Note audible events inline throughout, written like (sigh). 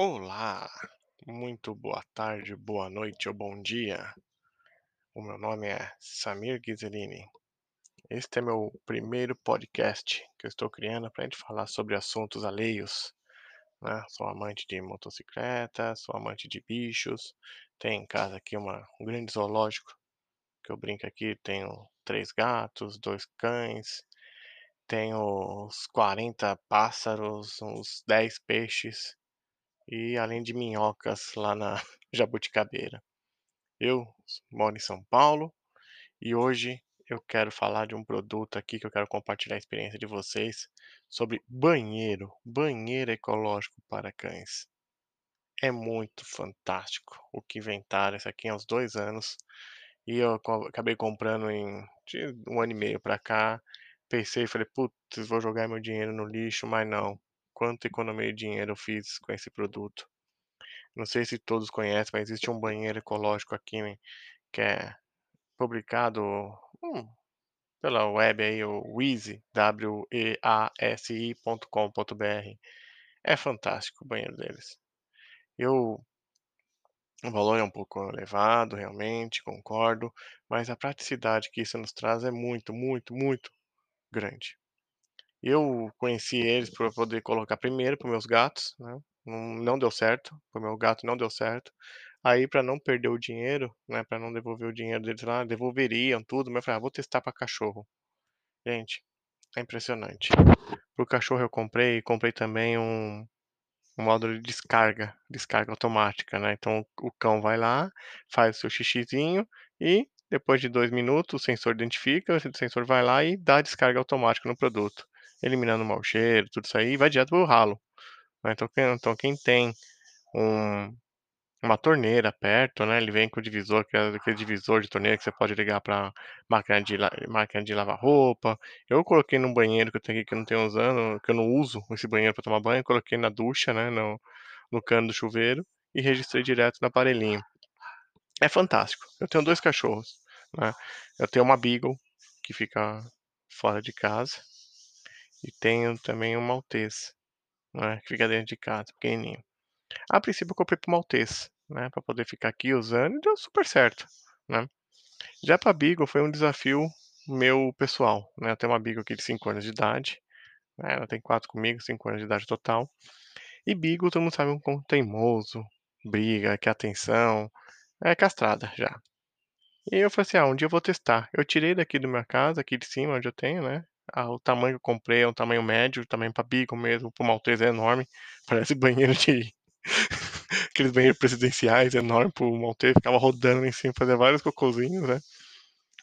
Olá, muito boa tarde, boa noite ou bom dia. O meu nome é Samir Ghiserini. Este é meu primeiro podcast que eu estou criando para a gente falar sobre assuntos alheios. Né? Sou amante de motocicleta, sou amante de bichos. Tenho em casa aqui uma, um grande zoológico que eu brinco aqui. Tenho três gatos, dois cães, tenho uns 40 pássaros, uns 10 peixes e além de minhocas lá na (laughs) Jabuticabeira. Eu moro em São Paulo e hoje eu quero falar de um produto aqui que eu quero compartilhar a experiência de vocês sobre banheiro, banheiro ecológico para cães. É muito fantástico o que inventaram isso aqui há uns dois anos e eu acabei comprando em um ano e meio para cá. Pensei, falei, putz, vou jogar meu dinheiro no lixo, mas não. Quanto economia de dinheiro eu fiz com esse produto. Não sei se todos conhecem, mas existe um banheiro ecológico aqui, né, que é publicado hum, pela web aí, o Weezy, W-E-A-S-I.com.br. É fantástico o banheiro deles. Eu o valor é um pouco elevado, realmente, concordo, mas a praticidade que isso nos traz é muito, muito, muito grande. Eu conheci eles para poder colocar primeiro para meus gatos, né? Não, não deu certo, para meu gato não deu certo. Aí, para não perder o dinheiro, né? Para não devolver o dinheiro deles lá, devolveriam tudo, mas eu falei, ah, vou testar para cachorro. Gente, é impressionante. Para o cachorro eu comprei, comprei também um, um módulo de descarga, descarga automática, né? Então o cão vai lá, faz o seu xixizinho e depois de dois minutos o sensor identifica, o sensor vai lá e dá a descarga automática no produto, eliminando o mau cheiro, tudo isso aí, vai direto pro ralo. né? Então, quem, então quem tem um, uma torneira perto, né? Ele vem com o divisor, é aquele divisor de torneira que você pode ligar para máquina de, máquina de lavar roupa. Eu coloquei num banheiro que eu tenho aqui que eu não tenho usando, que eu não uso esse banheiro para tomar banho, coloquei na ducha, né? No, no cano do chuveiro e registrei direto no aparelhinho. É fantástico. Eu tenho dois cachorros, né? Eu tenho uma Beagle que fica fora de casa e tenho também um Maltese, né? Que fica dentro de casa, pequenininho. A princípio eu comprei pro Maltese, né, para poder ficar aqui usando e deu super certo, né. Já para Beagle foi um desafio meu pessoal, né, eu tenho uma Beagle aqui de 5 anos de idade, né, ela tem 4 comigo, 5 anos de idade total, e Beagle todo mundo sabe um cão teimoso, briga, quer atenção, é castrada já. E eu falei assim: "Ah, um dia eu vou testar". Eu tirei daqui da minha casa, aqui de cima onde eu tenho, né, ah, o tamanho que eu comprei é um tamanho médio, tamanho para Beagle mesmo, para o Maltese é enorme, (laughs) parece banheiro de (laughs) aqueles banheiros presidenciais enormes pro Maltese, ficava rodando em cima, fazia vários cocôzinhos, né?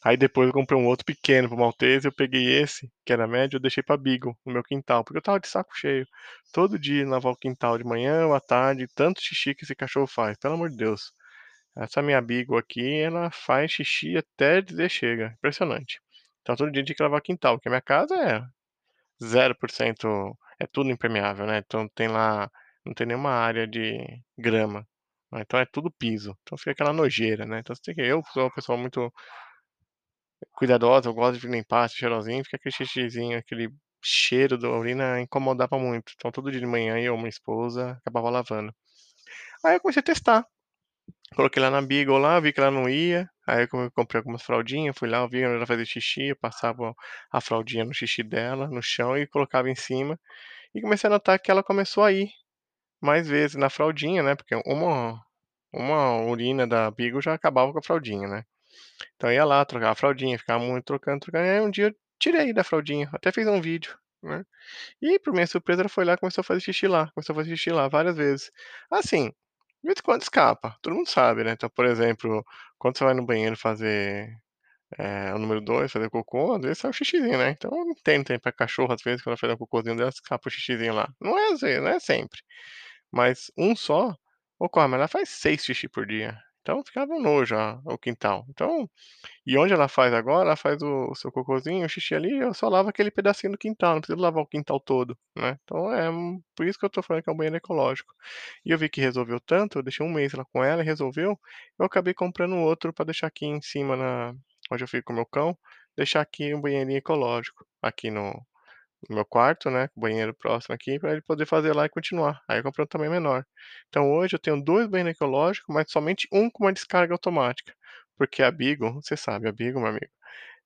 Aí depois eu comprei um outro pequeno pro Maltese, eu peguei esse, que era médio, eu deixei pra Beagle, no meu quintal, porque eu tava de saco cheio. Todo dia lavar o quintal de manhã ou à tarde, tanto xixi que esse cachorro faz, pelo amor de Deus. Essa minha Beagle aqui, ela faz xixi até dizer chega, impressionante. Então todo dia tinha que lavar o quintal, porque a minha casa é 0%, é tudo impermeável, né? Então tem lá, não tem nenhuma área de grama. né, Então é tudo piso. Então fica aquela nojeira, né? Então você tem que. Eu sou uma pessoa muito cuidadosa, eu gosto de limpar, cheirosinho, fica aquele xixizinho, aquele cheiro da urina incomodava muito. Então todo dia de manhã eu, minha esposa, acabava lavando. Aí eu comecei a testar. Coloquei lá na Beagle lá, vi que ela não ia. Aí eu comprei algumas fraldinhas, fui lá, vi ela fazia xixi, eu passava a fraldinha no xixi dela, no chão e colocava em cima. E comecei a notar que ela começou a ir mais vezes na fraldinha, né? Porque uma, uma urina da Beagle já acabava com a fraldinha, né? Então ia lá, trocava a fraldinha, ficava muito trocando, trocando. Aí um dia eu tirei da fraldinha, até fiz um vídeo, né? E, por minha surpresa, ela foi lá começou a fazer xixi lá, começou a fazer xixi lá várias vezes. Assim, de vez em quando escapa, todo mundo sabe, né? Então, por exemplo, quando você vai no banheiro fazer é, o número 2, fazer cocô, às vezes sai o xixizinho, né? Então, tem tempo pra cachorro, às vezes, quando ela faz um cocôzinho dela, escapa o xixizinho lá. Não é às vezes, não é sempre. Mas um só, ocorre, mas ela faz seis xixi por dia. Então ficava um nojo ó, o quintal. Então, e onde ela faz agora, ela faz o, o seu cocôzinho, o xixi ali, eu só lavo aquele pedacinho do quintal, não preciso lavar o quintal todo, né? Então é por isso que eu tô falando que é um banheiro ecológico. E eu vi que resolveu tanto, eu deixei um mês lá com ela e resolveu. Eu acabei comprando outro para deixar aqui em cima na onde eu fico com o meu cão, deixar aqui um banheirinho ecológico aqui no no meu quarto, né, banheiro próximo aqui, pra ele poder fazer lá e continuar. Aí eu comprei um tamanho menor. Então hoje eu tenho 2 banheiros ecológicos, mas somente um com uma descarga automática, porque a Beagle, você sabe, a Beagle, meu amigo,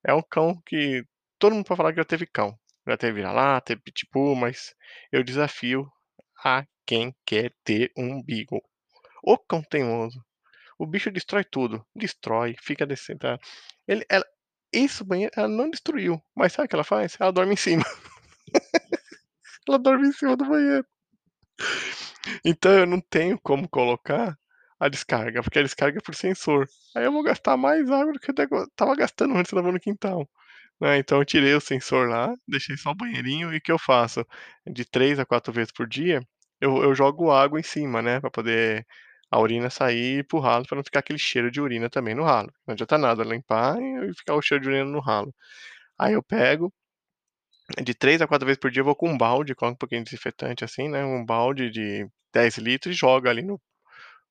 é um cão que todo mundo pode falar que já teve cão, já teve vira-lata, teve pitbull, mas eu desafio a quem quer ter um Beagle. O cão teimoso, o bicho destrói tudo, destrói, fica descendo, tá ele ela esse banheiro ela não destruiu, mas sabe o que ela faz? Ela dorme em cima. (laughs) Ela dorme em cima do banheiro. Então eu não tenho como colocar a descarga, porque a descarga é por sensor. Aí eu vou gastar mais água do que eu estava gastando antes lavando no quintal, né, então eu tirei o sensor lá, deixei só o banheirinho e o que eu faço? De 3 a 4 vezes por dia, eu eu jogo água em cima, né, pra poder a urina sair para o ralo, pra não ficar aquele cheiro de urina também no ralo. Não adianta nada limpar e ficar o cheiro de urina no ralo. Aí eu pego de 3 a 4 vezes por dia eu vou com um balde, coloco um pouquinho de desinfetante, assim, né, um balde de 10 litros e jogo ali no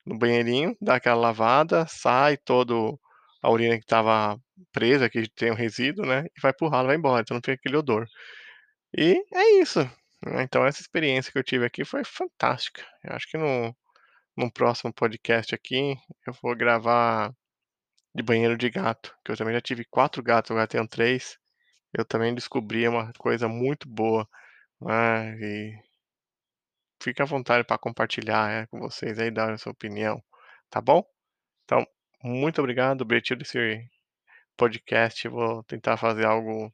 no banheirinho, dá aquela lavada, sai todo a urina que estava presa, que tem o resíduo, né, e vai para o ralo, vai embora, então não tem aquele odor. E é isso, né, então essa experiência que eu tive aqui foi fantástica. Eu acho que no num próximo podcast aqui, eu vou gravar de banheiro de gato, que eu também já tive 4 gatos, agora tenho 3. Eu também descobri uma coisa muito boa, né, e fique à vontade pra compartilhar, eh, com vocês aí, dar a sua opinião, tá bom? Então, muito obrigado, o objetivo desse podcast vou tentar fazer algo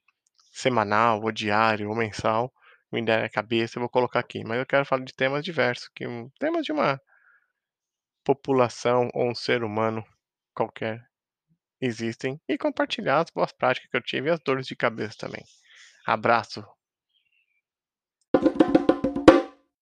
semanal ou diário ou mensal, me der na cabeça eu vou colocar aqui, mas eu quero falar de temas diversos, que temas de uma população ou um ser humano qualquer, existem, e compartilhar as boas práticas que eu tive e as dores de cabeça também. Abraço.